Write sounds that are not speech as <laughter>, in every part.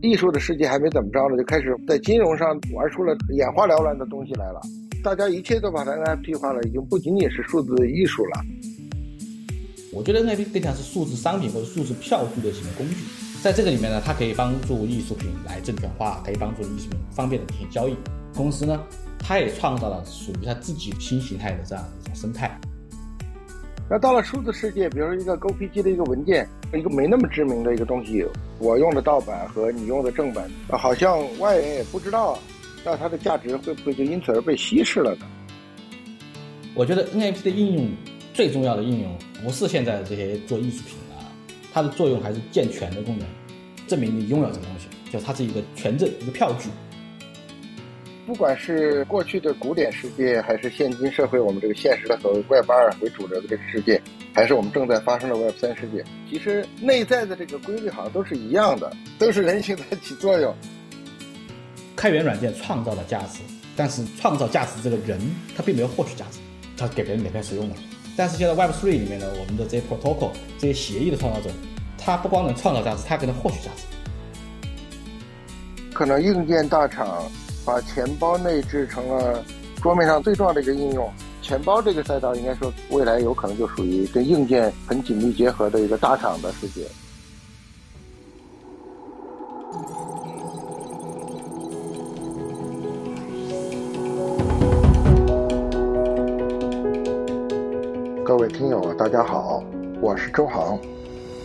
艺术的世界还没怎么着呢，就开始在金融上玩出了眼花缭乱的东西来了。大家一切都把它 NFT 化了，已经不仅仅是数字艺术了。我觉得 NFT 更像是数字商品或者数字票据类型的工具，在这个里面呢，它可以帮助艺术品来证券化，可以帮助艺术品方便的进行交易。公司呢，它也创造了属于它自己新形态的这样一种生态。那到了数字世界，比如说一个 GoPG 的一个文件，一个没那么知名的一个东西，我用的盗版和你用的正版，好像外人也不知道，那它的价值会不会就因此而被稀释了呢？我觉得 NFT 的应用最重要的应用不是现在的这些做艺术品啊，它的作用还是健全的功能，证明你拥有这个东西，就它是一个权证，一个票据。不管是过去的古典世界，还是现今社会，我们这个现实的所谓 Web 二为主流的这个世界，还是我们正在发生的 Web 三世界，其实内在的这个规律好像都是一样的，都是人性在起作用。开源软件创造了价值，但是创造价值这个人他并没有获取价值，他给别人免费使用了。但是现在 Web Three 里面呢，我们的这些 Protocol 这些协议的创造者，他不光能创造价值，他还能获取价值。可能硬件大厂。把钱包内置成了桌面上最重要的一个应用，钱包这个赛道应该说未来有可能就属于跟硬件很紧密结合的一个大厂的世界。各位听友，大家好，我是周航，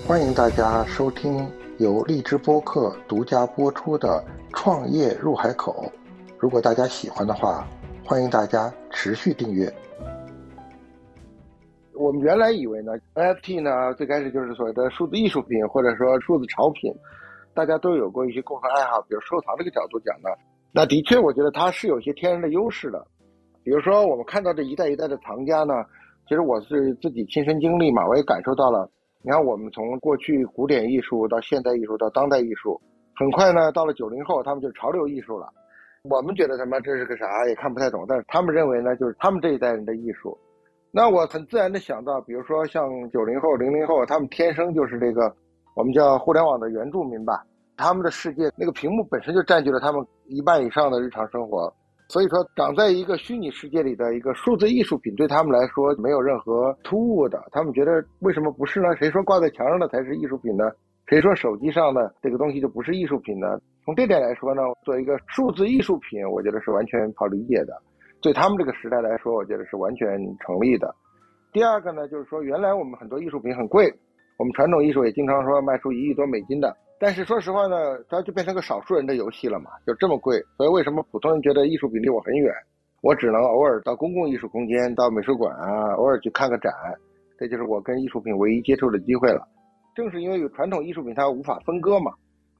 欢迎大家收听由荔枝播客独家播出的《创业入海口》。如果大家喜欢的话，欢迎大家持续订阅。我们原来以为呢，NFT 呢最开始就是所谓的数字艺术品或者说数字潮品，大家都有过一些共同爱好，比如收藏这个角度讲呢，那的确我觉得它是有些天然的优势的。比如说我们看到这一代一代的藏家呢，其实我是自己亲身经历嘛，我也感受到了。你看我们从过去古典艺术到现代艺术到当代艺术，很快呢到了九零后，他们就潮流艺术了。我们觉得他妈这是个啥也看不太懂，但是他们认为呢，就是他们这一代人的艺术。那我很自然的想到，比如说像九零后、零零后，他们天生就是这个我们叫互联网的原住民吧。他们的世界那个屏幕本身就占据了他们一半以上的日常生活，所以说长在一个虚拟世界里的一个数字艺术品对他们来说没有任何突兀的。他们觉得为什么不是呢？谁说挂在墙上的才是艺术品呢？谁说手机上的这个东西就不是艺术品呢？从这点来说呢，作为一个数字艺术品，我觉得是完全好理解的。对他们这个时代来说，我觉得是完全成立的。第二个呢，就是说原来我们很多艺术品很贵，我们传统艺术也经常说卖出一亿多美金的。但是说实话呢，它就变成个少数人的游戏了嘛，就这么贵。所以为什么普通人觉得艺术品离我很远？我只能偶尔到公共艺术空间、到美术馆啊，偶尔去看个展，这就是我跟艺术品唯一接触的机会了。正是因为有传统艺术品，它无法分割嘛。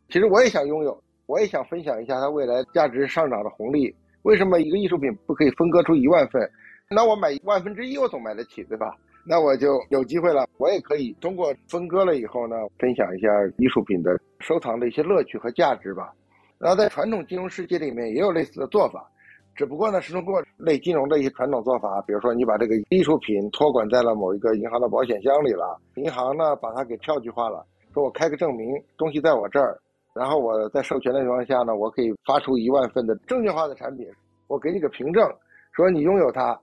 其实我也想拥有。我也想分享一下它未来价值上涨的红利。为什么一个艺术品不可以分割出一万份？那我买万分之一，我总买得起，对吧？那我就有机会了。我也可以通过分割了以后呢，分享一下艺术品的收藏的一些乐趣和价值吧。然后在传统金融世界里面也有类似的做法，只不过呢是通过类金融的一些传统做法，比如说你把这个艺术品托管在了某一个银行的保险箱里了，银行呢把它给票据化了，说我开个证明，东西在我这儿。然后我在授权的情况下呢，我可以发出一万份的证券化的产品，我给你个凭证，说你拥有它，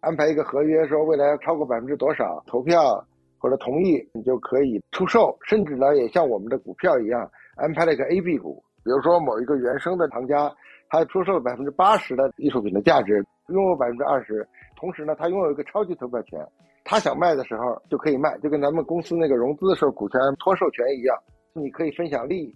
安排一个合约，说未来要超过百分之多少投票或者同意，你就可以出售，甚至呢也像我们的股票一样，安排了一个 A、B 股，比如说某一个原生的藏家，他出售了百分之八十的艺术品的价值，拥有百分之二十，同时呢他拥有一个超级投票权，他想卖的时候就可以卖，就跟咱们公司那个融资的时候股权托授权一样，你可以分享利益。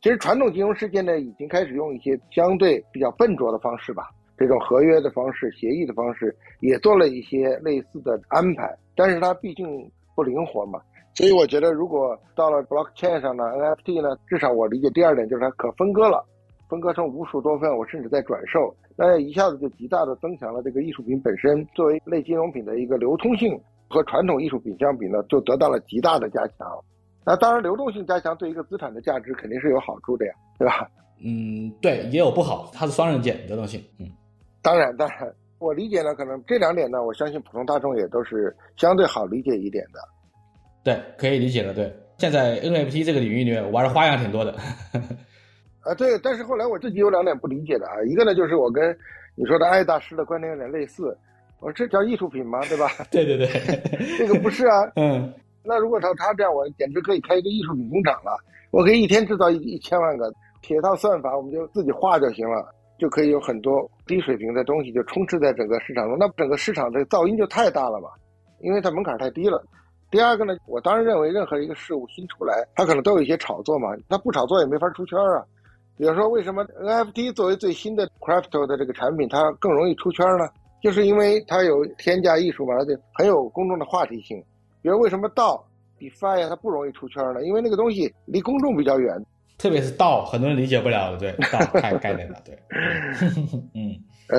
其实传统金融世界呢，已经开始用一些相对比较笨拙的方式吧，这种合约的方式、协议的方式，也做了一些类似的安排。但是它毕竟不灵活嘛，所以我觉得如果到了 blockchain 上呢，NFT 呢，至少我理解第二点就是它可分割了，分割成无数多份，我甚至在转售，那一下子就极大的增强了这个艺术品本身作为类金融品的一个流通性，和传统艺术品相比呢，就得到了极大的加强。那当然，流动性加强对一个资产的价值肯定是有好处的呀，对吧？嗯，对，也有不好，它是双刃剑，流动性。嗯，当然，当然，我理解呢，可能这两点呢，我相信普通大众也都是相对好理解一点的。对，可以理解的。对，现在 NFT 这个领域里面玩的花样挺多的。<laughs> 啊，对，但是后来我自己有两点不理解的啊，一个呢就是我跟你说的艾大师的观点有点类似，我说这叫艺术品吗？对吧？<laughs> 对对对，<laughs> 这个不是啊。嗯，那如果照他这样，我简直可以开一个艺术品工厂了，我可以一天制造一一千万个，铁套算法我们就自己画就行了，就可以有很多低水平的东西就充斥在整个市场中，那整个市场的噪音就太大了嘛，因为它门槛太低了。第二个呢，我当然认为任何一个事物新出来，它可能都有一些炒作嘛，它不炒作也没法出圈啊。比如说，为什么 NFT 作为最新的 crypto 的这个产品，它更容易出圈呢？就是因为它有天价艺术嘛，而且很有公众的话题性。比如为什么道 DeFi 啊，它不容易出圈呢？因为那个东西离公众比较远，特别是道，很多人理解不了的，对，道 <laughs> 太概念了，对。<laughs> 嗯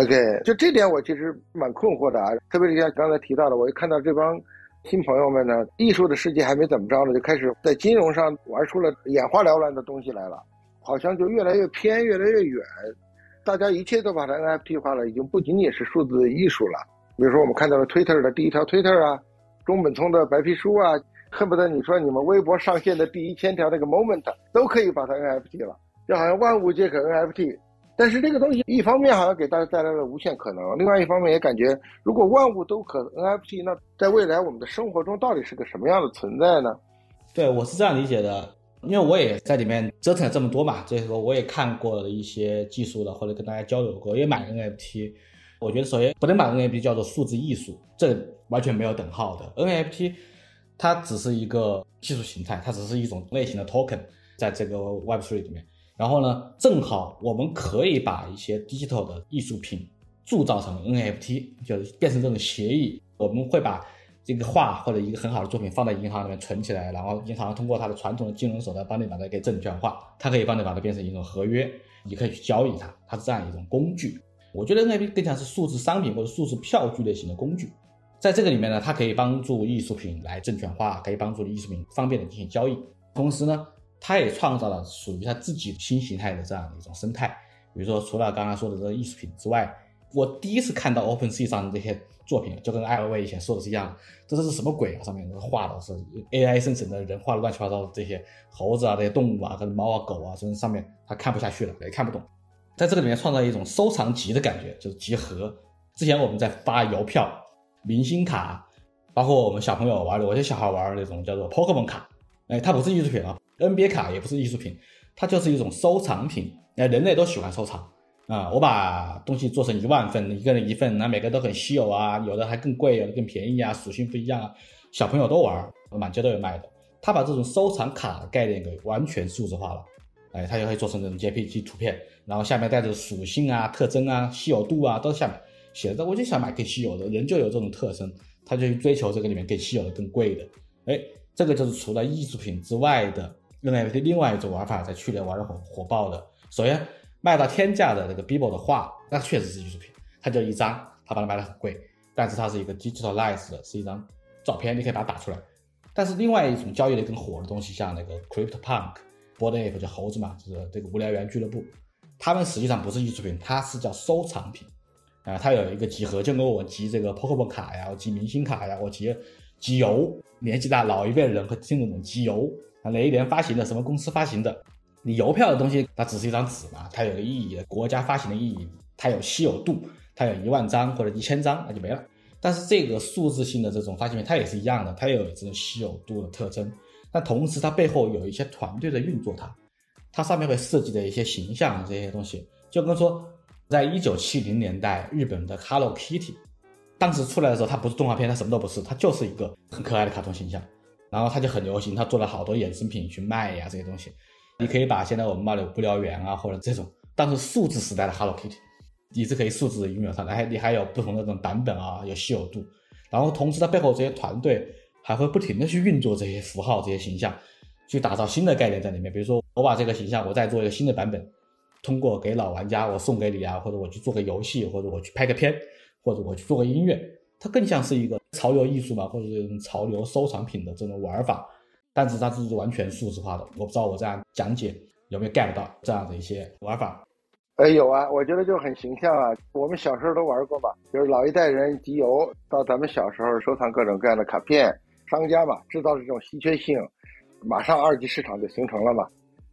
，OK，就这点我其实蛮困惑的啊，特别是像刚才提到的，我一看到这帮新朋友们呢，艺术的世界还没怎么着呢，就开始在金融上玩出了眼花缭乱的东西来了。好像就越来越偏，越来越远，大家一切都把它 NFT 化了，已经不仅仅是数字艺术了。比如说，我们看到了 Twitter 的第一条 Twitter 啊，中本聪的白皮书啊，恨不得你说你们微博上线的第一千条那个 Moment 都可以把它 NFT 了，就好像万物皆可 NFT。但是这个东西一方面好像给大家带来了无限可能，另外一方面也感觉，如果万物都可 NFT，那在未来我们的生活中到底是个什么样的存在呢？对，我是这样理解的。因为我也在里面折腾了这么多嘛，所以说我也看过了一些技术的，或者跟大家交流过，也买 NFT。我觉得首先不能把 NFT 叫做数字艺术，这完全没有等号的。NFT 它只是一个技术形态，它只是一种类型的 token，在这个 Web3 里面。然后呢，正好我们可以把一些 digital 的艺术品铸造成 NFT，就是变成这种协议，我们会把。这个画或者一个很好的作品放在银行里面存起来，然后银行通过它的传统的金融手段帮你把它给证券化，它可以帮你把它变成一种合约，你可以去交易它，它是这样一种工具。我觉得 NFT 更像是数字商品或者数字票据类型的工具，在这个里面呢，它可以帮助艺术品来证券化，可以帮助艺术品方便的进行交易，同时呢，它也创造了属于它自己新形态的这样的一种生态。比如说，除了刚刚说的这个艺术品之外，我第一次看到 OpenSea 上的这些。作品就跟艾薇薇以前说的是一样，这这是什么鬼啊？上面画的是 AI 生成的人画的乱七八糟的这些猴子啊，这些动物啊，跟猫啊、狗啊，甚至上面他看不下去了，也看不懂。在这个里面创造一种收藏集的感觉，就是集合。之前我们在发邮票、明星卡，包括我们小朋友玩的，我些小孩玩的那种叫做 Pokemon 卡，哎，它不是艺术品啊，NBA 卡也不是艺术品，它就是一种收藏品。哎，人类都喜欢收藏。啊，我把东西做成一万份，一个人一份，那每个都很稀有啊，有的还更贵，有的更便宜啊，属性不一样啊，小朋友都玩，满街都有卖的。他把这种收藏卡的概念给完全数字化了，哎，他就可以做成这种 JPG 图片，然后下面带着属性啊、特征啊、稀有度啊，都下面写着。我就想买更稀有的，人就有这种特征，他就去追求这个里面更稀有的、更贵的。哎，这个就是除了艺术品之外的 NFT 另外一种玩法，在去年玩的很火爆的。首先。卖到天价的那个 Bibo 的画，那确实是艺术品。它就一张，他把它卖的很贵，但是它是一个 digitalized 的，是一张照片，你可以把它打出来。但是另外一种交易的更火的东西，像那个 Crypto Punk、Bored Ape 叫猴子嘛，就是这个无聊猿俱乐部，他们实际上不是艺术品，它是叫收藏品啊。它有一个集合，就跟我集这个 Pokemon 卡呀，我集明星卡呀，我集集邮。年纪大老一辈人会听懂集邮，哪一年发行的，什么公司发行的。你邮票的东西，它只是一张纸嘛，它有个意义，国家发行的意义，它有稀有度，它有一万张或者一千张，那就没了。但是这个数字性的这种发行品，它也是一样的，它也有这种稀有度的特征。但同时，它背后有一些团队在运作它，它上面会设计的一些形象这些东西，就跟说，在一九七零年代，日本的 Hello Kitty，当时出来的时候，它不是动画片，它什么都不是，它就是一个很可爱的卡通形象，然后它就很流行，它做了好多衍生品去卖呀这些东西。你可以把现在我们骂的不聊猿啊，或者这种当时数字时代的 Hello Kitty，你是可以数字拥有它的，还你还有不同的这种版本啊，有稀有度。然后同时它背后这些团队还会不停的去运作这些符号、这些形象，去打造新的概念在里面。比如说我把这个形象，我再做一个新的版本，通过给老玩家我送给你啊，或者我去做个游戏，或者我去拍个片，或者我去做个音乐，它更像是一个潮流艺术嘛，或者是潮流收藏品的这种玩法。但是它是完全数字化的，我不知道我这样讲解有没有 get 到这样的一些玩法。哎，有啊，我觉得就很形象啊。我们小时候都玩过嘛，就是老一代人集邮到咱们小时候收藏各种各样的卡片，商家嘛制造这种稀缺性，马上二级市场就形成了嘛。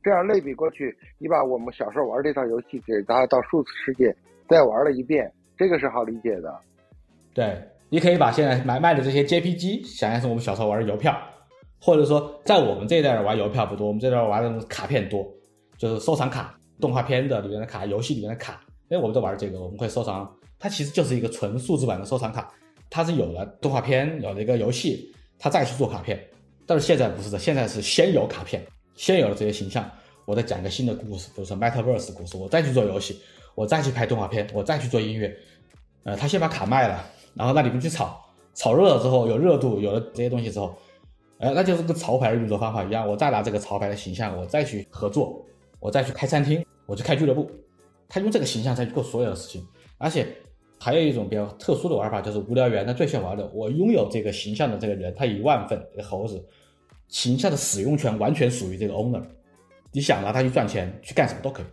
这样类比过去，你把我们小时候玩这套游戏给它到数字世界再玩了一遍，这个是好理解的。对，你可以把现在买卖的这些 JPG 想象成我们小时候玩的邮票，或者说在我们这一代人玩邮票不多，我们这代人玩的卡片多，就是收藏卡、动画片的里面的卡、游戏里面的卡。哎，我们都玩这个，我们会收藏。它其实就是一个纯数字版的收藏卡，它是有了动画片，有了一个游戏，它再去做卡片。但是现在不是的，现在是先有卡片。先有了这些形象，我再讲个新的故事，比如说 Metaverse 故事，我再去做游戏，我再去拍动画片，我再去做音乐。呃，他先把卡卖了，然后让你们去炒，炒热了之后有热度，有了这些东西之后，哎，那就是跟潮牌的运作方法一样，我再拿这个潮牌的形象，我再去合作，我再去开餐厅，我去开俱乐部，他用这个形象再去做所有的事情。而且还有一种比较特殊的玩法，就是无聊猿他最喜欢玩的，我拥有这个形象的这个人，他一万份这个猴子。形象的使用权完全属于这个 owner，你想拿它去赚钱，去干什么都可以。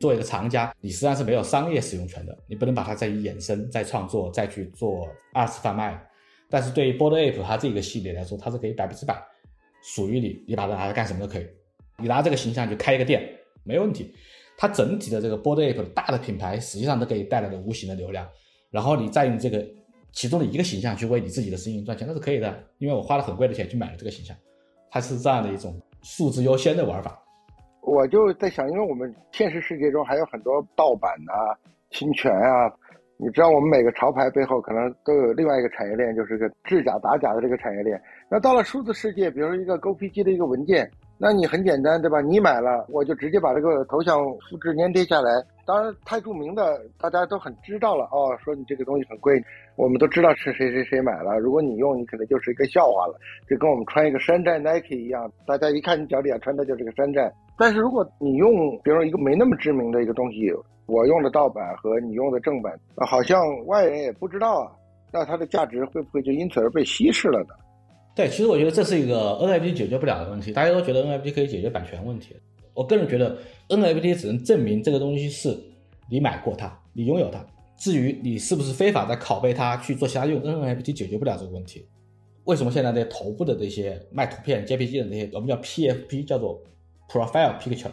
作为一个藏家，你实际上是没有商业使用权的，你不能把它再衍生、再创作、再去做二次贩卖。但是对于 Board Ape 它这个系列来说，它是可以百分之百属于你，你把它拿来干什么都可以。你拿这个形象去开一个店，没问题。它整体的这个 Board Ape 大的品牌，实际上都给你带来了无形的流量。然后你再用这个其中的一个形象去为你自己的生意赚钱，那是可以的，因为我花了很贵的钱去买了这个形象。它是这样的一种数字优先的玩法，我就在想，因为我们现实世界中还有很多盗版啊、侵权啊，你知道，我们每个潮牌背后可能都有另外一个产业链，就是个制假打假的这个产业链。那到了数字世界，比如说一个 GPG 的一个文件。那你很简单，对吧？你买了，我就直接把这个头像复制粘贴下来。当然，太著名的大家都很知道了哦。说你这个东西很贵，我们都知道是谁谁谁买了。如果你用，你可能就是一个笑话了，就跟我们穿一个山寨 Nike 一样，大家一看你脚底下穿的就是个山寨。但是如果你用，比如说一个没那么知名的一个东西，我用的盗版和你用的正版，好像外人也不知道啊，那它的价值会不会就因此而被稀释了呢？对，其实我觉得这是一个 NFT 解决不了的问题。大家都觉得 NFT 可以解决版权问题，我个人觉得 NFT 只能证明这个东西是你买过它，你拥有它。至于你是不是非法在拷贝它去做其他用，NFT 解决不了这个问题。为什么现在这些头部的这些卖图片 JPG 的这些，我们叫 PFP，叫做 Profile Picture，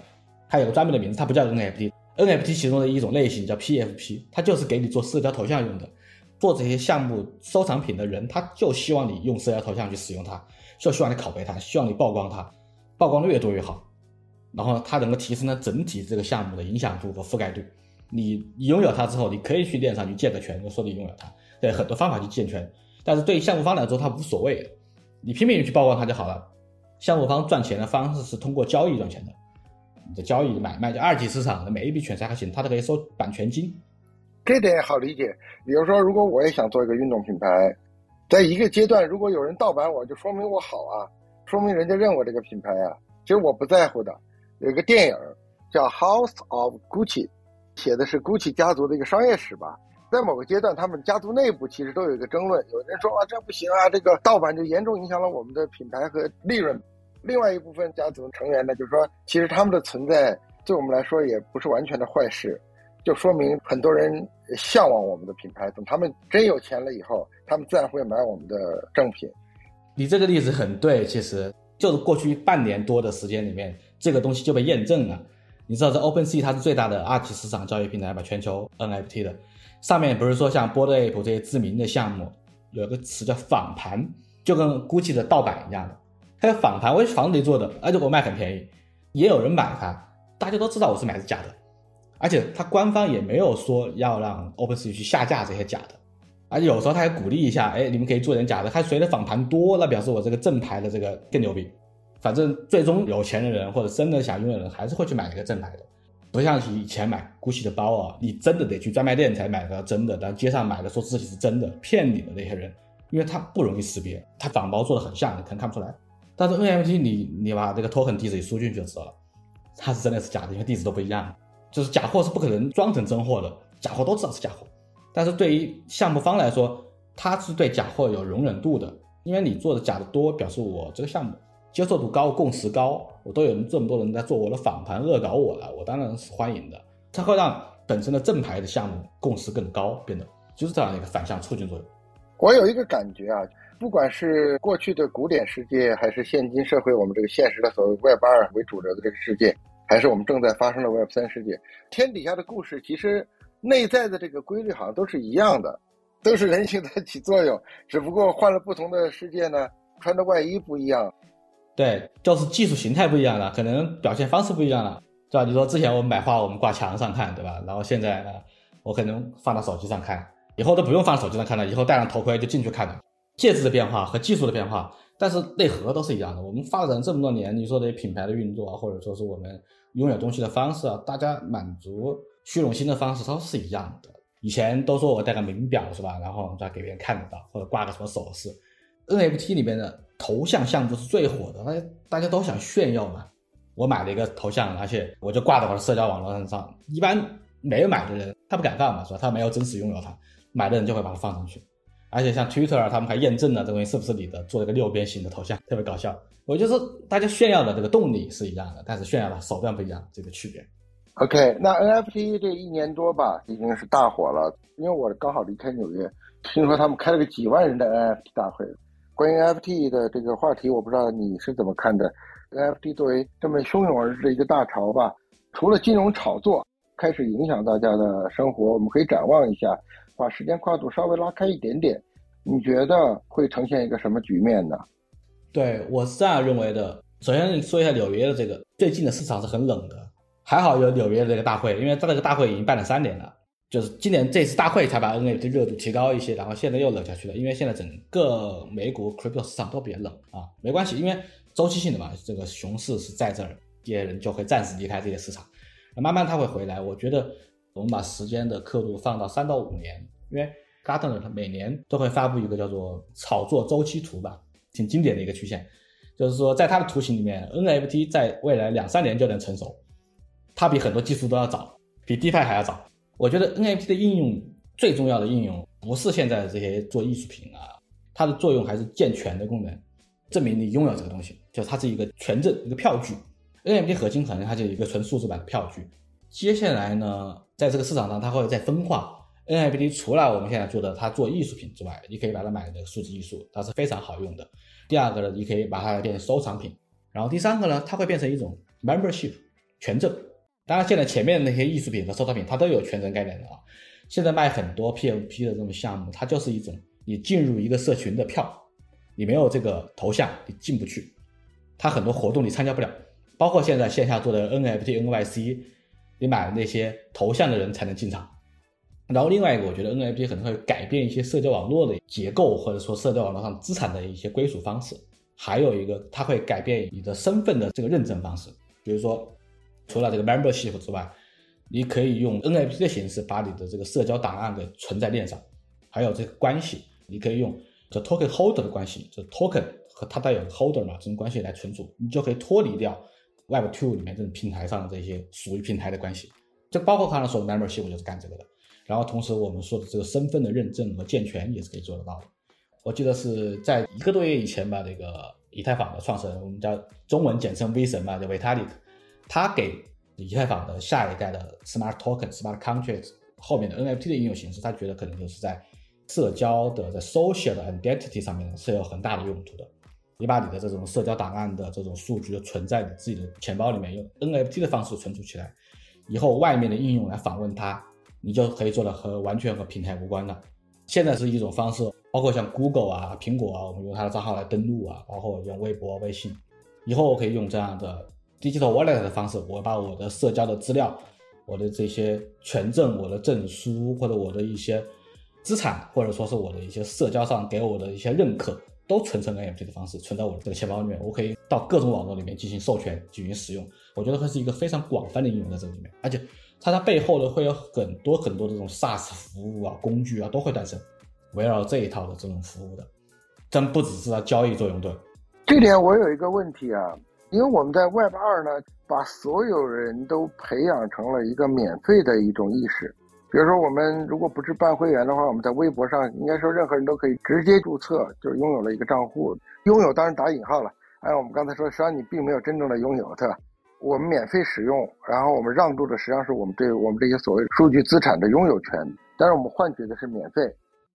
它有个专门的名字，它不叫 NFT。NFT 其中的一种类型叫 PFP，它就是给你做社交头像用的。做这些项目收藏品的人，他就希望你用社交头像去使用它，就希望你拷贝它，希望你曝光它，曝光的越多越好。然后它能够提升了整体这个项目的影响度和覆盖率。你你拥有它之后，你可以去链上去建个权，就说你拥有它，对很多方法去建权。但是对项目方来说，他无所谓，你拼命去曝光它就好了。项目方赚钱的方式是通过交易赚钱的，的交易买卖就二级市场的每一笔选择还行，他都可以收版权金。这点好理解。比如说，如果我也想做一个运动品牌，在一个阶段，如果有人盗版我，就说明我好啊，说明人家认我这个品牌啊。其实我不在乎的。有一个电影叫《House of Gucci》，写的是 Gucci 家族的一个商业史吧。在某个阶段，他们家族内部其实都有一个争论，有人说啊，这不行啊，这个盗版就严重影响了我们的品牌和利润。另外一部分家族成员呢，就是说，其实他们的存在对我们来说也不是完全的坏事。就说明很多人向往我们的品牌，等他们真有钱了以后，他们自然会买我们的正品。你这个例子很对，其实就是过去半年多的时间里面，这个东西就被验证了。你知道，这 OpenSea 它是最大的二级市场交易平台吧？全球 NFT 的上面不是说像 Bored Ape 这些知名的项目，有一个词叫仿盘，就跟 Gucci 的盗版一样的。它的仿盘，我房子里做的，而且我卖很便宜，也有人买它，大家都知道我是买的假的。而且他官方也没有说要让 OpenSea 去下架这些假的，而且有时候他还鼓励一下，哎，你们可以做点假的，他谁的访谈多，那表示我这个正牌的这个更牛逼。反正最终有钱的人或者真的想拥有的人，还是会去买那个正牌的，不像以前买 GUCCI 的包啊，你真的得去专卖店才买到真的，但街上买的说自己是真的，骗你的那些人，因为他不容易识别，他仿包做的很像，你可能看不出来。但是 NFT 你你把这个 token 地址输进去就知道了，它是真的是假的，因为地址都不一样。就是假货是不可能装成真货的，假货都知道是假货。但是对于项目方来说，他是对假货有容忍度的，因为你做的假的多，表示我这个项目接受度高，共识高，我都有这么多人在做我的访谈恶搞我了，我当然是欢迎的。它会让本身的正牌的项目共识更高，变得就是这样一个反向促进作用。我有一个感觉啊，不管是过去的古典世界，还是现今社会，我们这个现实的所谓 Web 二为主流的这个世界。还是我们正在发生的 Web 三世界？天底下的故事其实内在的这个规律好像都是一样的，都是人性在起作用，只不过换了不同的世界呢，穿的外衣不一样。对，就是技术形态不一样了，可能表现方式不一样了，对吧？你说之前我们买画，我们挂墙上看，对吧？然后现在呢，我可能放到手机上看，以后都不用放手机上看了，以后戴上头盔就进去看了。介质的变化和技术的变化，但是内核都是一样的。我们发展这么多年，你说的品牌的运作啊，或者说是我们拥有东西的方式啊，大家满足虚荣心的方式都是一样的。以前都说我戴个名表是吧？然后再给别人看得到，或者挂个什么首饰。NFT 里面的头像项目是最火的，大家大家都想炫耀嘛。我买了一个头像，而且我就挂在我的社交网络上。一般没有买的人，他不敢放嘛，是吧？他没有真实拥有它，买的人就会把它放上去。而且像 Twitter，他们还验证了这东西是不是你的，做了个六边形的头像，<laughs> 特别搞笑。我就是大家炫耀的这个动力是一样的，但是炫耀的手段不一样，这个区别。OK，那 NFT 这一年多吧，已经是大火了。因为我刚好离开纽约，听说他们开了个几万人的 NFT 大会。关于 NFT 的这个话题，我不知道你是怎么看的。NFT 作为这么汹涌而至的一个大潮吧，除了金融炒作开始影响大家的生活，我们可以展望一下，把时间跨度稍微拉开一点点，你觉得会呈现一个什么局面呢？对我是这样认为的。首先说一下纽约的这个最近的市场是很冷的，还好有纽约的这个大会，因为它这个大会已经办了三年了。就是今年这次大会才把 NFT 热度提高一些，然后现在又冷下去了，因为现在整个美股 crypto 市场都比较冷啊，没关系，因为周期性的嘛，这个熊市是在这儿，这些人就会暂时离开这些市场，慢慢它会回来。我觉得我们把时间的刻度放到三到五年，因为 Gartner 它每年都会发布一个叫做炒作周期图吧，挺经典的一个曲线，就是说在它的图形里面，NFT 在未来两三年就能成熟，它比很多技术都要早，比 DeFi 还要早。我觉得 NFT 的应用最重要的应用不是现在的这些做艺术品啊，它的作用还是健全的功能，证明你拥有这个东西，就它是一个权证，一个票据。NFT 核心可能它就是一个纯数字版的票据。接下来呢，在这个市场上它会再分化。NFT 除了我们现在做的它做艺术品之外，你可以把它买的数字艺术，它是非常好用的。第二个呢，你可以把它变成收藏品。然后第三个呢，它会变成一种 membership 权证。当然，现在前面那些艺术品和收藏品，它都有权证概念的啊。现在卖很多 PFP 的这种项目，它就是一种你进入一个社群的票，你没有这个头像，你进不去。它很多活动你参加不了，包括现在线下做的 NFT、NYC，你买那些头像的人才能进场。然后另外一个，我觉得 NFT 可能会改变一些社交网络的结构，或者说社交网络上资产的一些归属方式。还有一个，它会改变你的身份的这个认证方式，比如说。除了这个 membership 之外，你可以用 NFT 的形式把你的这个社交档案给存在链上，还有这个关系，你可以用这 token holder 的关系，这 token 和它带有 holder 嘛这种关系来存储，你就可以脱离掉 Web Two 里面这种平台上的这些属于平台的关系。就包括刚才说的 membership 就是干这个的。然后同时我们说的这个身份的认证和健全也是可以做得到的。我记得是在一个多月以前吧，这个以太坊的创始人，我们叫中文简称 V 神嘛，叫 Vitalik。他给以太坊的下一代的 smart token、smart contracts 后面的 NFT 的应用形式，他觉得可能就是在社交的在 social 的 identity 上面是有很大的用途的。你把你的这种社交档案的这种数据就存在你自己的钱包里面，用 NFT 的方式存储起来，以后外面的应用来访问它，你就可以做的和完全和平台无关了。现在是一种方式，包括像 Google 啊、苹果啊，我们用它的账号来登录啊，包括用微博、微信，以后我可以用这样的。digital wallet 的方式，我把我的社交的资料、我的这些权证、我的证书或者我的一些资产，或者说是我的一些社交上给我的一些认可，都存成 NFT 的方式，存在我的这个钱包里面。我可以到各种网络里面进行授权、进行使用。我觉得会是一个非常广泛的应用在这里面，而且它它背后呢会有很多很多这种 SaaS 服务啊、工具啊都会诞生，围绕这一套的这种服务的，真不只是它交易作用对。这点我有一个问题啊。因为我们在 Web 二呢，把所有人都培养成了一个免费的一种意识。比如说，我们如果不是办会员的话，我们在微博上应该说任何人都可以直接注册，就拥有了一个账户。拥有当然打引号了。按我们刚才说，实际上你并没有真正的拥有，对吧？我们免费使用，然后我们让渡的实际上是我们对我们这些所谓数据资产的拥有权，但是我们换取的是免费。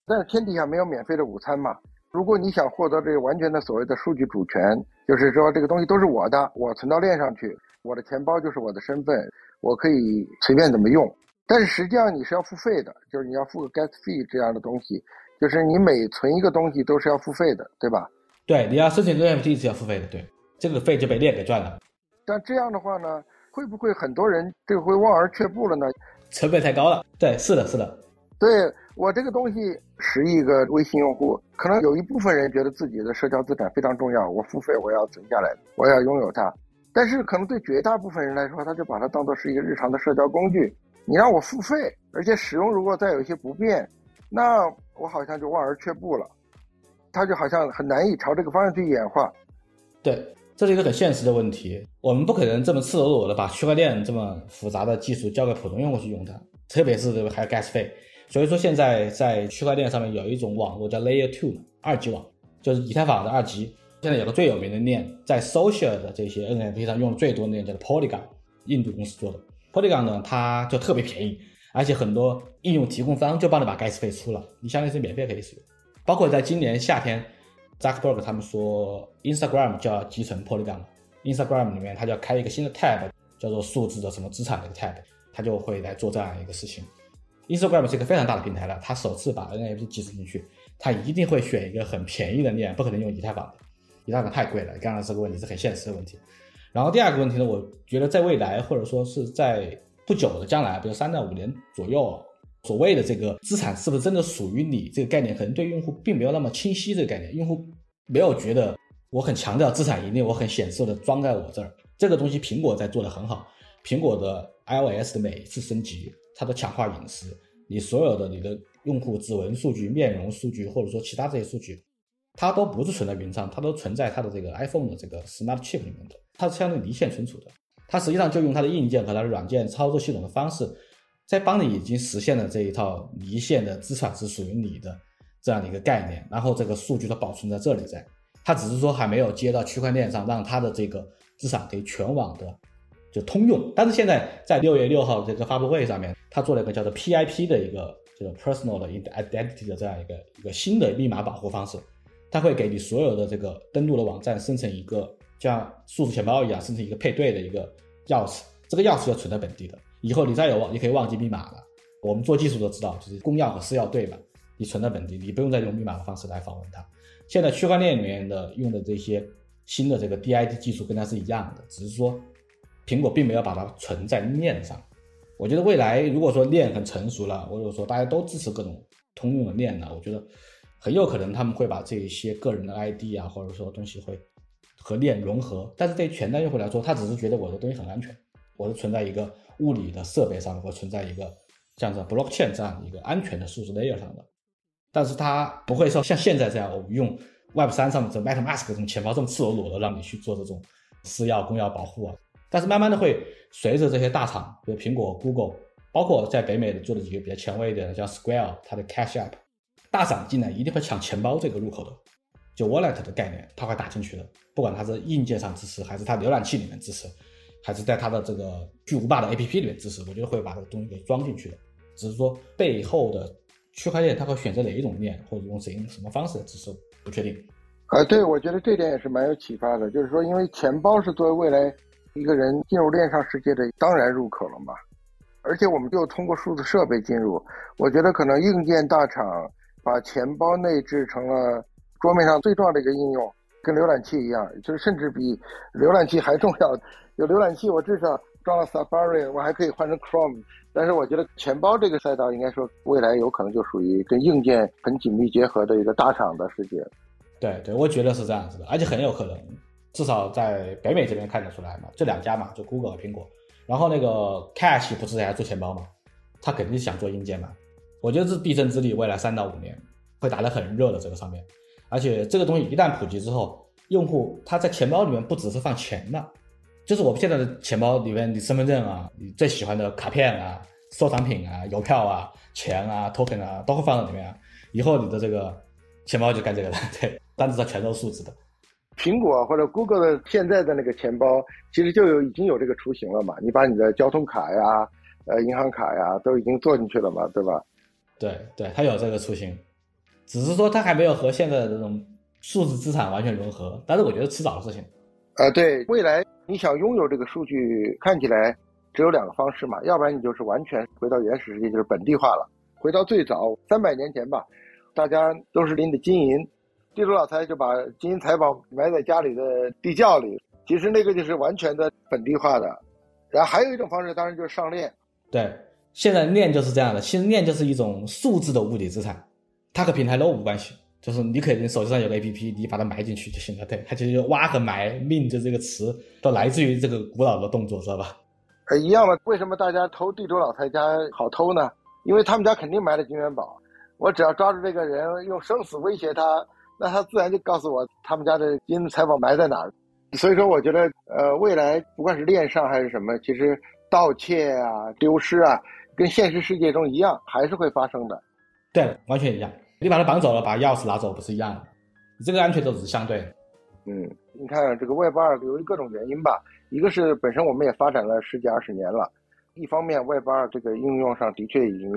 但是天底下没有免费的午餐嘛。如果你想获得这个完全的所谓的数据主权，就是说这个东西都是我的，我存到链上去，我的钱包就是我的身份，我可以随便怎么用。但是实际上你是要付费的，就是你要付个 gas fee 这样的东西，就是你每存一个东西都是要付费的，对吧？对，你要申请 NFT 是要付费的，对，这个费就被链给赚了。但这样的话呢，会不会很多人这个会望而却步了呢？成本太高了。对，是的，是的。对我这个东西，十亿个微信用户，可能有一部分人觉得自己的社交资产非常重要，我付费我要存下来，我要拥有它。但是可能对绝大部分人来说，他就把它当做是一个日常的社交工具。你让我付费，而且使用如果再有一些不便，那我好像就望而却步了。它就好像很难以朝这个方向去演化。对，这是一个很现实的问题。我们不可能这么赤裸裸的把区块链这么复杂的技术交给普通用户去用它，特别是这个还有 gas 费。所以说现在在区块链上面有一种网络叫 Layer Two 二级网，就是以太坊的二级。现在有个最有名的链，在 Social 的这些 NFT 上用的最多的链叫做 Polygon，印度公司做的。Polygon 呢，它就特别便宜，而且很多应用提供方就帮你把 gas 费出了，你相当于是免费可以使用。包括在今年夏天，Zuckerberg 他们说 Instagram 就要集成 Polygon，Instagram 里面它就要开一个新的 tab，叫做数字的什么资产的 tab，它就会来做这样一个事情。Instagram 是一个非常大的平台了，它首次把 NFT 集成进去，它一定会选一个很便宜的链，不可能用以太坊的，以太坊太贵了。刚刚这个问题是很现实的问题。然后第二个问题呢，我觉得在未来或者说是在不久的将来，比如三到五年左右，所谓的这个资产是不是真的属于你这个概念，可能对用户并没有那么清晰。这个概念，用户没有觉得我很强调资产一定我很显色的装在我这儿。这个东西苹果在做的很好，苹果的 iOS 的每一次升级，它都强化隐私，你所有的你的用户指纹数据、面容数据，或者说其他这些数据。它都不是存在云上，它都存在它的这个 iPhone 的这个 Smart Chip 里面的，它是相对离线存储的。它实际上就用它的硬件和它的软件操作系统的方式，在帮你已经实现了这一套离线的资产是属于你的这样的一个概念。然后这个数据都保存在这里，在它只是说还没有接到区块链上，让它的这个资产可以全网的就通用。但是现在在六月六号这个发布会上面，它做了一个叫做 PIP 的一个这个 Personal 的 Identity 的这样一个一个新的密码保护方式。它会给你所有的这个登录的网站生成一个像数字钱包一样生成一个配对的一个钥匙，这个钥匙要存在本地的。以后你再有忘，你可以忘记密码了。我们做技术都知道，就是公钥和私钥对吧，你存在本地，你不用再用密码的方式来访问它。现在区块链里面的用的这些新的这个 DID 技术跟它是一样的，只是说苹果并没有把它存在链上。我觉得未来如果说链很成熟了，或者说大家都支持各种通用的链了，我觉得。很有可能他们会把这些个人的 ID 啊，或者说东西会和链融合，但是对于全端用户来说，他只是觉得我的东西很安全，我是存在一个物理的设备上，或存在一个像这 blockchain 这样一个安全的数字 layer 上的，但是它不会说像现在这样，我们用 Web 三上的这 MetaMask 这种钱包这么赤裸裸的让你去做这种私钥、公钥保护啊。但是慢慢的会随着这些大厂，比如苹果、Google，包括在北美的做的几个比较前卫一点的，叫 Square，它的 Cash App。大厂进来一定会抢钱包这个入口的，就 wallet 的概念，它会打进去的。不管它是硬件上支持，还是它浏览器里面支持，还是在它的这个巨无霸的 APP 里面支持，我觉得会把这个东西给装进去的。只是说背后的区块链它会选择哪一种链，或者用谁什么方式支持，不确定。啊，对，我觉得这点也是蛮有启发的。就是说，因为钱包是作为未来一个人进入链上世界的当然入口了嘛，而且我们就通过数字设备进入，我觉得可能硬件大厂。把钱包内置成了桌面上最重要的一个应用，跟浏览器一样，就是甚至比浏览器还重要。有浏览器，我至少装了 Safari，我还可以换成 Chrome。但是我觉得钱包这个赛道，应该说未来有可能就属于跟硬件很紧密结合的一个大厂的世界。对对，我觉得是这样子的，而且很有可能，至少在北美这边看得出来嘛，这两家嘛，就 Google 和苹果。然后那个 Cash 不是在做钱包嘛，他肯定想做硬件嘛。我觉得这是必争之地，未来三到五年会打得很热的这个上面，而且这个东西一旦普及之后，用户他在钱包里面不只是放钱的，就是我们现在的钱包里面，你身份证啊，你最喜欢的卡片啊、收藏品啊、邮票啊、钱啊、token 啊，都会放在里面。以后你的这个钱包就干这个了，<laughs> 对，单子上全都是数字的。苹果或者 Google 的现在的那个钱包，其实就有已经有这个雏形了嘛，你把你的交通卡呀、呃银行卡呀都已经做进去了嘛，对吧？对对，它有这个雏形，只是说它还没有和现在的这种数字资产完全融合，但是我觉得迟早的事情。呃，对未来你想拥有这个数据，看起来只有两个方式嘛，要不然你就是完全回到原始世界，就是本地化了，回到最早三百年前吧，大家都是拎着金银，地主老财就把金银财宝埋在家里的地窖里，其实那个就是完全的本地化的。然后还有一种方式，当然就是上链。对，现在链就是这样的，其实链就是一种数字的物理资产，它和平台 low 无关系。就是你可以手机上有个 A P P，你把它埋进去就行了。对，它其实挖和埋 mint 这个词都来自于这个古老的动作，知道吧？呃，一样的。为什么大家偷地主老财家好偷呢？因为他们家肯定埋了金元宝，我只要抓住这个人，用生死威胁他，那他自然就告诉我他们家的金财宝埋在哪儿。所以说，我觉得呃，未来不管是链上还是什么，其实盗窃啊、丢失啊，跟现实世界中一样，还是会发生的。对，完全一样。你把他绑走了，把钥匙拿走，不是一样的？你这个安全都是相对。嗯，你看这个 Web 二由于各种原因吧，一个是本身我们也发展了十几二十年了，一方面 Web 二这个应用上的确已经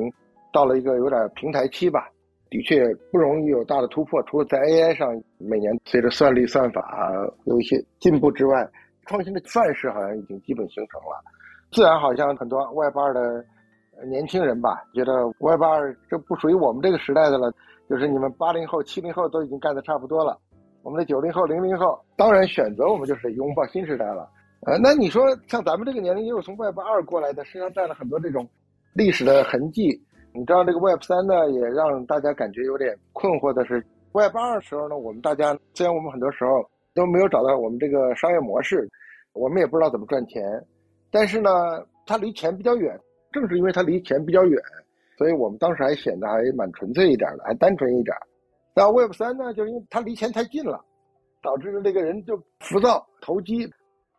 到了一个有点平台期吧，的确不容易有大的突破。除了在 AI 上每年随着算力算法有一些进步之外，创新的范式好像已经基本形成了。自然好像很多 Web 二的年轻人吧，觉得 Web 二这不属于我们这个时代的了。就是你们八零后、七零后都已经干的差不多了，我们的九零后、零零后当然选择我们就是拥抱新时代了。呃，那你说像咱们这个年龄，也有从 Web 二过来的，身上带了很多这种历史的痕迹。你知道这个 Web 三呢，也让大家感觉有点困惑的是，Web 二的时候呢，我们大家虽然我们很多时候都没有找到我们这个商业模式，我们也不知道怎么赚钱，但是呢，它离钱比较远，正是因为它离钱比较远。所以我们当时还显得还蛮纯粹一点的，还单纯一点。那 Web 三呢，就是因为它离钱太近了，导致这个人就浮躁、投机。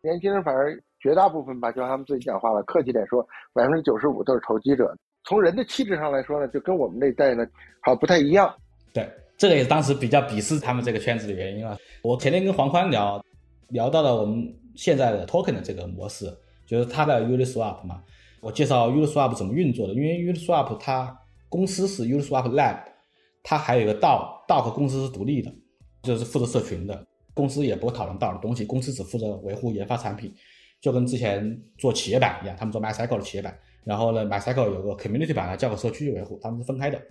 年轻人反而绝大部分吧，就他们自己讲话了，客气点说，百分之九十五都是投机者。从人的气质上来说呢，就跟我们那代呢，好不太一样。对，这个也是当时比较鄙视他们这个圈子的原因啊。我前天跟黄宽聊，聊到了我们现在的 Token 的这个模式，就是他的 Uniswap 嘛。我介绍 Uniswap 怎么运作的，因为 Uniswap 它公司是 Uniswap Lab，它还有一个道，道和公司是独立的，就是负责社群的，公司也不会讨论道的东西，公司只负责维护研发产品，就跟之前做企业版一样，他们做 MyCycle 的企业版，然后呢 MyCycle 有个 Community 版来交给社区去维护，他们是分开的，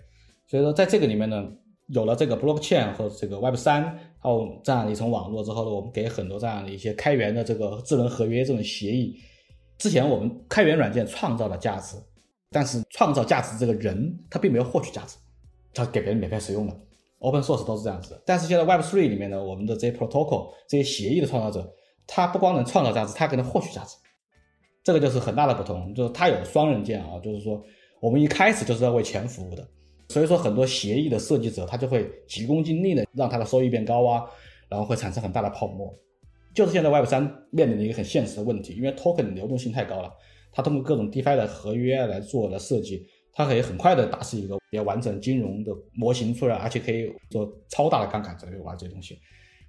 所以说在这个里面呢，有了这个 Blockchain 和这个 Web 三，还有这样的一层网络之后呢，我们给很多这样的一些开源的这个智能合约这种协议。之前我们开源软件创造了价值，但是创造价值这个人他并没有获取价值，他给别人免费使用的。Open source 都是这样子。但是现在 Web Three 里面呢，我们的这些 protocol 这些协议的创造者，他不光能创造价值，他还能获取价值。这个就是很大的不同，就是他有双刃剑啊，就是说我们一开始就是要为钱服务的，所以说很多协议的设计者他就会急功近利的让他的收益变高啊，然后会产生很大的泡沫。就是现在 Web 三面临的一个很现实的问题，因为 Token 流动性太高了，它通过各种 DeFi 的合约来做的设计，它可以很快的打出一个比较完整金融的模型出来，而且可以做超大的杠杆之类玩这些东西。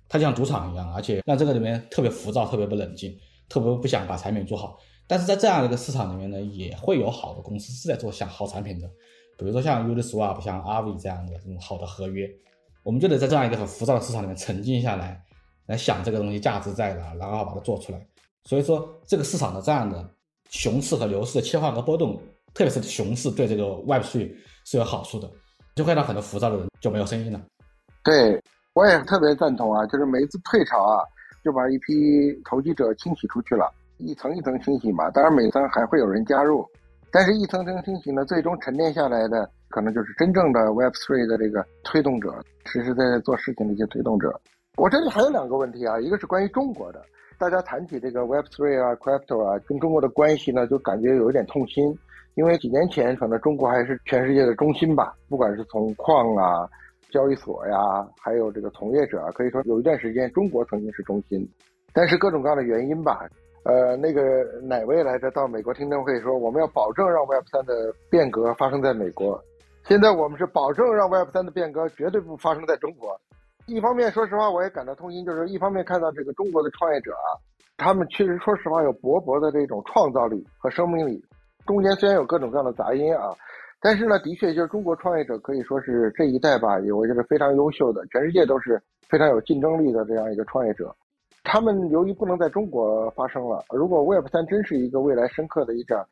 它就像赌场一样，而且让这个里面特别浮躁，特别不冷静，特别不想把产品做好。但是在这样的一个市场里面呢，也会有好的公司是在做像好产品的，比如说像 Uniswap、像 Aave 这样的这种好的合约。我们就得在这样一个很浮躁的市场里面沉静下来。来想这个东西价值在哪，然后把它做出来。所以说，这个市场的这样的熊市和牛市的切换和波动，特别是熊市对这个 Web3 是有好处的，就会让很多浮躁的人就没有声音了。对，我也特别赞同啊，就是每一次退潮啊，就把一批投机者清洗出去了，一层一层清洗嘛。当然，每层还会有人加入，但是一层层清洗呢，最终沉淀下来的，可能就是真正的 Web 3的这个推动者，实实在在做事情的一些推动者。我这里还有两个问题啊，一个是关于中国的，大家谈起这个 Web3 啊、Crypto 啊，跟中国的关系呢，就感觉有一点痛心，因为几年前可能中国还是全世界的中心吧，不管是从矿啊、交易所呀，还有这个从业者啊，可以说有一段时间中国曾经是中心，但是各种各样的原因吧，呃，那个哪位来着到美国听证会说我们要保证让 Web3 的变革发生在美国，现在我们是保证让 Web3 的变革绝对不发生在中国。一方面，说实话，我也感到痛心，就是一方面看到这个中国的创业者啊，他们确实说实话有勃勃的这种创造力和生命力，中间虽然有各种各样的杂音啊，但是呢，的确就是中国创业者可以说是这一代吧，也我觉得非常优秀的，全世界都是非常有竞争力的这样一个创业者。他们由于不能在中国发生了，如果 Web 三真是一个未来深刻的一场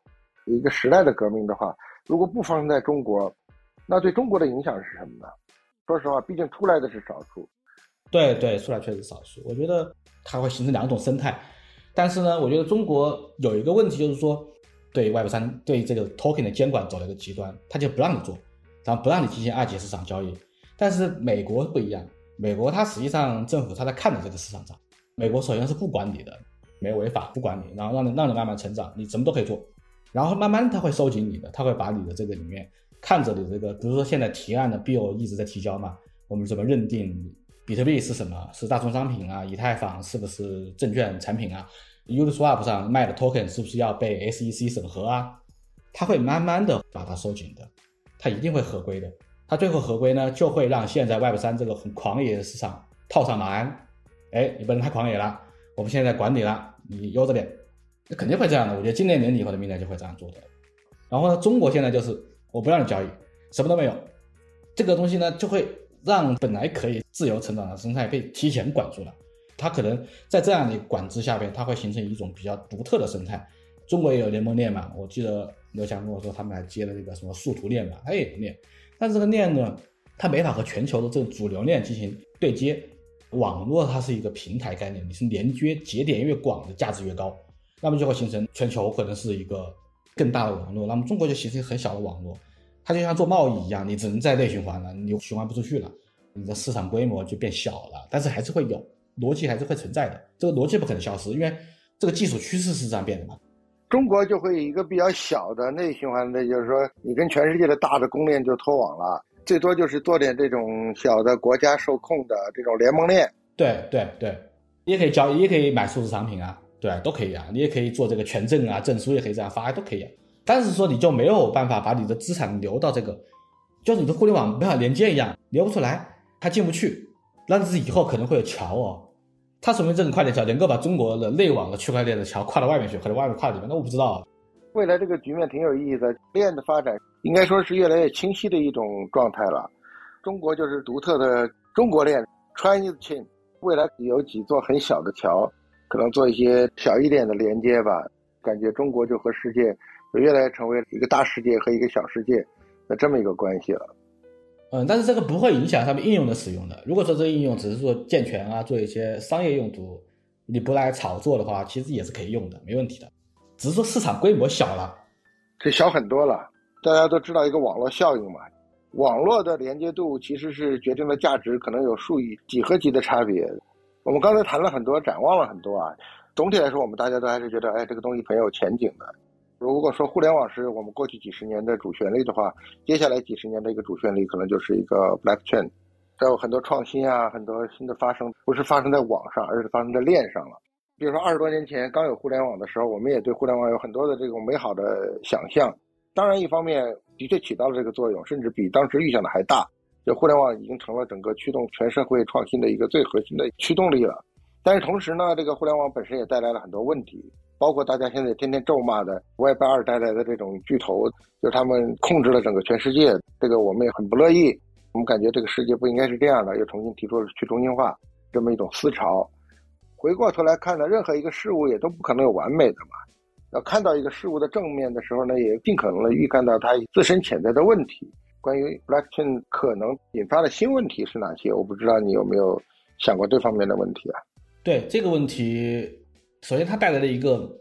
一个时代的革命的话，如果不发生在中国，那对中国的影响是什么呢？说实话，毕竟出来的是少数。对对，出来确实少数。我觉得它会形成两种生态，但是呢，我觉得中国有一个问题就是说，对 Web 三对这个 Token 的监管走了一个极端，他就不让你做，然后不让你进行二级市场交易。但是美国不一样，美国它实际上政府它在看着这个市场上，美国首先是不管你的，没违法不管你，然后让你让你慢慢成长，你什么都可以做，然后慢慢他会收紧你的，他会把你的这个里面。看着你这个，比如说现在提案的 bill 一直在提交嘛，我们怎么认定比特币是什么？是大宗商品啊？以太坊是不是证券产品啊？Uniswap 上卖的 token 是不是要被 SEC 审核啊？它会慢慢的把它收紧的，它一定会合规的。它最后合规呢，就会让现在 Web 三这个很狂野的市场套上马鞍。哎，你不能太狂野了，我们现在管你了，你悠着点。那肯定会这样的，我觉得今年年底或者明年就会这样做的。然后呢，中国现在就是。我不让你交易，什么都没有，这个东西呢，就会让本来可以自由成长的生态被提前管住了。它可能在这样的管制下边，它会形成一种比较独特的生态。中国也有联盟链嘛，我记得刘强跟我说，他们还接了那个什么数图链嘛，它也有链，但是这个链呢，它没法和全球的这个主流链进行对接。网络它是一个平台概念，你是连接节点越广的价值越高，那么就会形成全球可能是一个。更大的网络，那么中国就形成很小的网络，它就像做贸易一样，你只能在内循环了，你循环不出去了，你的市场规模就变小了，但是还是会有逻辑，还是会存在的，这个逻辑不可能消失，因为这个技术趋势是这样变的嘛。中国就会一个比较小的内循环的，就是说你跟全世界的大的公链就脱网了，最多就是做点这种小的国家受控的这种联盟链。对对对，也可以交易，也可以买数字商品啊。对，都可以啊，你也可以做这个权证啊，证书也可以这样发，都可以啊。但是说你就没有办法把你的资产流到这个，就是你的互联网没法连接一样，流不出来，它进不去。那是以后可能会有桥哦，它说明这种快点桥能够把中国的内网的区块链的桥跨到外面去，或者外面跨到里面，那我不知道。未来这个局面挺有意思的，链的发展应该说是越来越清晰的一种状态了。中国就是独特的中国链，Chinese chain，未来有几座很小的桥。可能做一些小一点的连接吧，感觉中国就和世界就越来越成为一个大世界和一个小世界的这么一个关系了。嗯，但是这个不会影响他们应用的使用的。如果说这个应用只是说健全啊，做一些商业用途，你不来炒作的话，其实也是可以用的，没问题的。只是说市场规模小了，这小很多了。大家都知道一个网络效应嘛，网络的连接度其实是决定了价值，可能有数以几何级的差别。我们刚才谈了很多，展望了很多啊。总体来说，我们大家都还是觉得，哎，这个东西很有前景的。如果说互联网是我们过去几十年的主旋律的话，接下来几十年的一个主旋律可能就是一个 blockchain。还有很多创新啊，很多新的发生，不是发生在网上，而是发生在链上了。比如说二十多年前刚有互联网的时候，我们也对互联网有很多的这种美好的想象。当然，一方面的确起到了这个作用，甚至比当时预想的还大。就互联网已经成了整个驱动全社会创新的一个最核心的驱动力了，但是同时呢，这个互联网本身也带来了很多问题，包括大家现在天天咒骂的 Web 二带来的这种巨头，就是他们控制了整个全世界，这个我们也很不乐意。我们感觉这个世界不应该是这样的，又重新提出了去中心化这么一种思潮。回过头来看呢，任何一个事物也都不可能有完美的嘛。要看到一个事物的正面的时候呢，也尽可能的预看到它自身潜在的问题。关于 blockchain 可能引发的新问题是哪些？我不知道你有没有想过这方面的问题啊？对这个问题，首先它带来了一个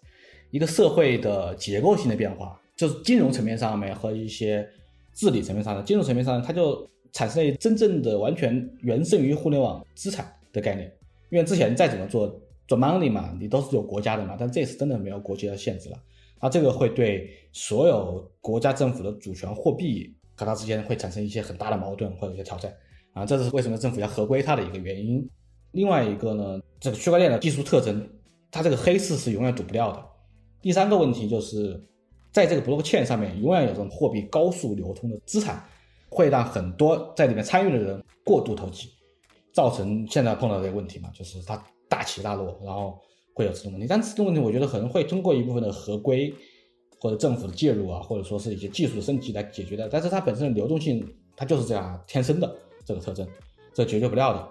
一个社会的结构性的变化，就是金融层面上面和一些治理层面上的。金融层面上，它就产生了真正的完全原生于互联网资产的概念。因为之前再怎么做做 money 嘛，你都是有国家的嘛，但这次真的没有国家的限制了。那这个会对所有国家政府的主权货币。和它之间会产生一些很大的矛盾或者一些挑战啊，这是为什么政府要合规它的一个原因。另外一个呢，这个区块链的技术特征，它这个黑市是永远堵不掉的。第三个问题就是，在这个 blockchain 上面，永远有这种货币高速流通的资产，会让很多在里面参与的人过度投机，造成现在碰到这个问题嘛，就是它大起大落，然后会有这种问题。但这种问题，我觉得可能会通过一部分的合规。或者政府的介入啊，或者说是一些技术的升级来解决的，但是它本身的流动性，它就是这样天生的这个特征，这解决不了的。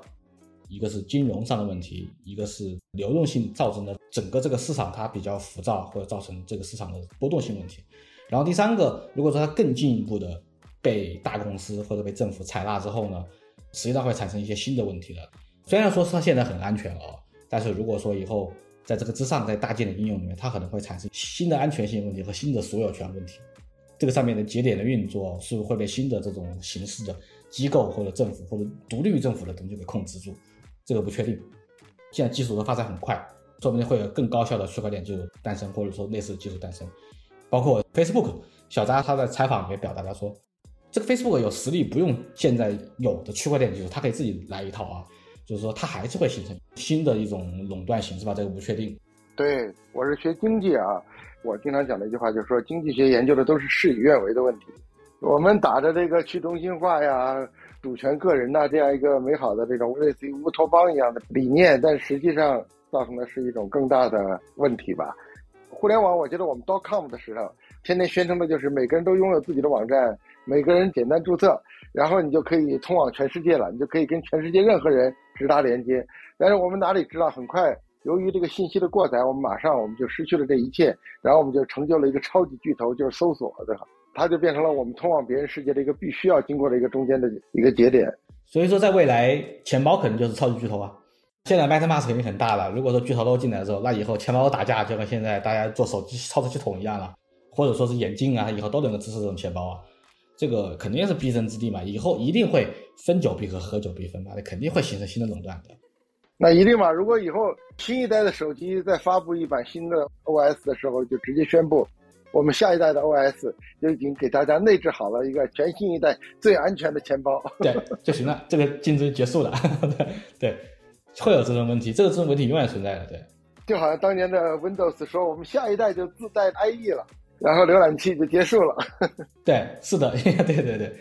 一个是金融上的问题，一个是流动性造成的整个这个市场它比较浮躁，或者造成这个市场的波动性问题。然后第三个，如果说它更进一步的被大公司或者被政府采纳之后呢，实际上会产生一些新的问题的。虽然说它现在很安全哦，但是如果说以后在这个之上在搭建的应用里面，它可能会产生新的安全性问题和新的所有权问题。这个上面的节点的运作是不是会被新的这种形式的机构或者政府或者独立于政府的东西给控制住？这个不确定。现在技术的发展很快，说不定会有更高效的区块链技术诞生，或者说类似的技术诞生。包括 Facebook，小扎他在采访里面表达他说，这个 Facebook 有实力，不用现在有的区块链技术，它可以自己来一套啊。就是说，它还是会形成新的一种垄断形式吧？这个不确定。对，我是学经济啊。我经常讲的一句话就是说，经济学研究的都是事与愿违的问题。我们打着这个去中心化呀、主权个人呐这样一个美好的这种类似于乌托邦一样的理念，但实际上造成的是一种更大的问题吧。互联网，我觉得我们 dot com 的时候，天天宣称的就是每个人都拥有自己的网站，每个人简单注册，然后你就可以通往全世界了，你就可以跟全世界任何人直达连接。但是我们哪里知道，很快。由于这个信息的过载，我们马上我们就失去了这一切，然后我们就成就了一个超级巨头，就是搜索，对吧？它就变成了我们通往别人世界的一个必须要经过的一个中间的一个节点。所以说，在未来，钱包可能就是超级巨头啊。现在 MetaMask 肯定很大了，如果说巨头都进来的时候，那以后钱包打架就跟现在大家做手机操作系统一样了，或者说是眼镜啊，以后都能够支持这种钱包啊。这个肯定是必争之地嘛，以后一定会分久必合，合久必分嘛，那肯定会形成新的垄断的。那一定嘛！如果以后新一代的手机再发布一版新的 OS 的时候，就直接宣布，我们下一代的 OS 就已经给大家内置好了一个全新一代最安全的钱包，对 <laughs> 就行了，这个竞争结束了。<laughs> 对，会有这种问题，这个这种问题永远存在的。对，就好像当年的 Windows 说，我们下一代就自带 IE 了，然后浏览器就结束了。<laughs> 对，是的，<laughs> 对对对，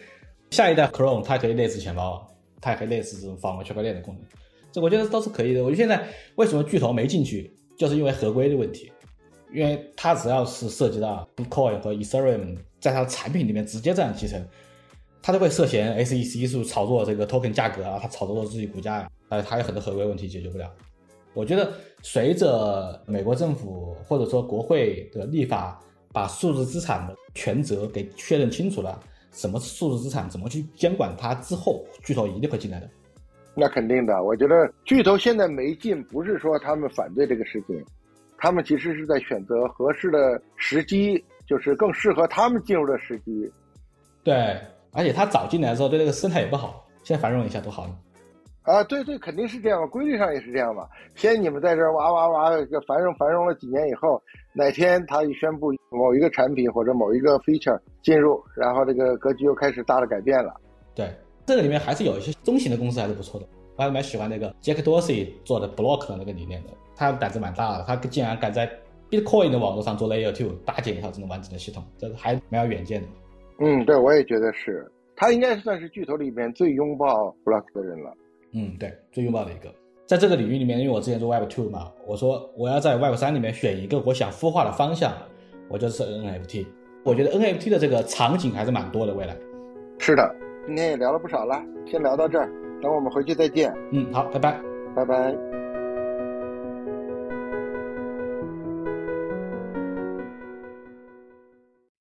下一代 Chrome 它可以类似钱包，它也可以类似这种访问区块链的功能。这我觉得都是可以的。我觉得现在为什么巨头没进去，就是因为合规的问题。因为它只要是涉及到 Bitcoin 和 Ethereum 在它的产品里面直接这样集成，它都会涉嫌 SEC 是炒作这个 token 价格啊，它炒作了自己股价呀，呃，它有很多合规问题解决不了。我觉得随着美国政府或者说国会的立法，把数字资产的权责给确认清楚了，什么是数字资产，怎么去监管它之后，巨头一定会进来的。那肯定的，我觉得巨头现在没进，不是说他们反对这个事情，他们其实是在选择合适的时机，就是更适合他们进入的时机。对，而且他早进来的时候对这个生态也不好，现在繁荣一下多好呢。啊，对对，肯定是这样，规律上也是这样嘛。先你们在这哇哇哇个繁荣繁荣了几年以后，哪天他一宣布某一个产品或者某一个 feature 进入，然后这个格局又开始大的改变了。对。这个里面还是有一些中型的公司还是不错的，我还蛮喜欢那个 Jack Dorsey 做的 Block 的那个理念的，他胆子蛮大的，他竟然敢在 Bitcoin 的网络上做 Layer Two 搭建一套这种完整的系统，这还蛮有远见的。嗯，对，我也觉得是，他应该算是巨头里面最拥抱 Block 的人了。嗯，对，最拥抱的一个。在这个领域里面，因为我之前做 Web Two 嘛，我说我要在 Web 三里面选一个我想孵化的方向，我就是 NFT。我觉得 NFT 的这个场景还是蛮多的，未来。是的。今天也聊了不少了，先聊到这儿，等我们回去再见。嗯，好，拜拜，拜拜。